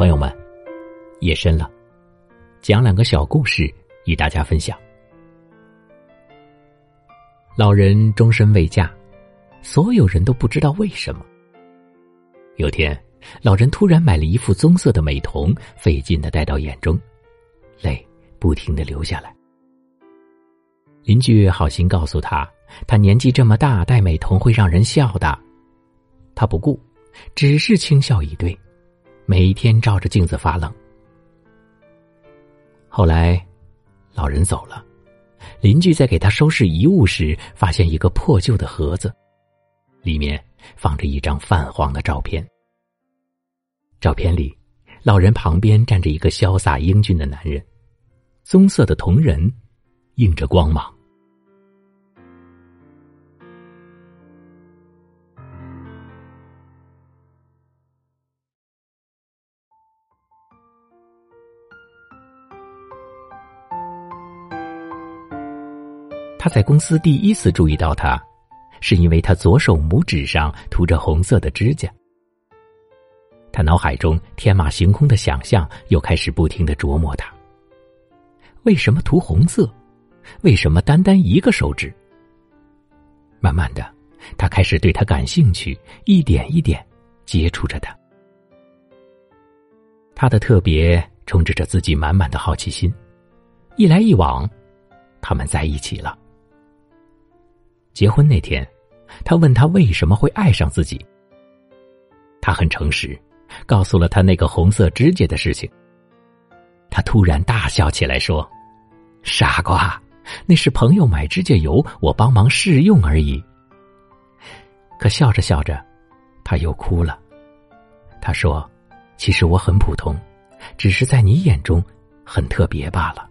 朋友们，夜深了，讲两个小故事与大家分享。老人终身未嫁，所有人都不知道为什么。有天，老人突然买了一副棕色的美瞳，费劲的戴到眼中，泪不停的流下来。邻居好心告诉他，他年纪这么大，戴美瞳会让人笑的。他不顾，只是轻笑以对。每天照着镜子发愣。后来，老人走了，邻居在给他收拾遗物时，发现一个破旧的盒子，里面放着一张泛黄的照片。照片里，老人旁边站着一个潇洒英俊的男人，棕色的瞳仁映着光芒。他在公司第一次注意到他，是因为他左手拇指上涂着红色的指甲。他脑海中天马行空的想象又开始不停的琢磨他：为什么涂红色？为什么单单一个手指？慢慢的，他开始对他感兴趣，一点一点接触着他。他的特别充斥着自己满满的好奇心，一来一往，他们在一起了。结婚那天，他问他为什么会爱上自己。他很诚实，告诉了他那个红色指甲的事情。他突然大笑起来，说：“傻瓜，那是朋友买指甲油，我帮忙试用而已。”可笑着笑着，他又哭了。他说：“其实我很普通，只是在你眼中很特别罢了。”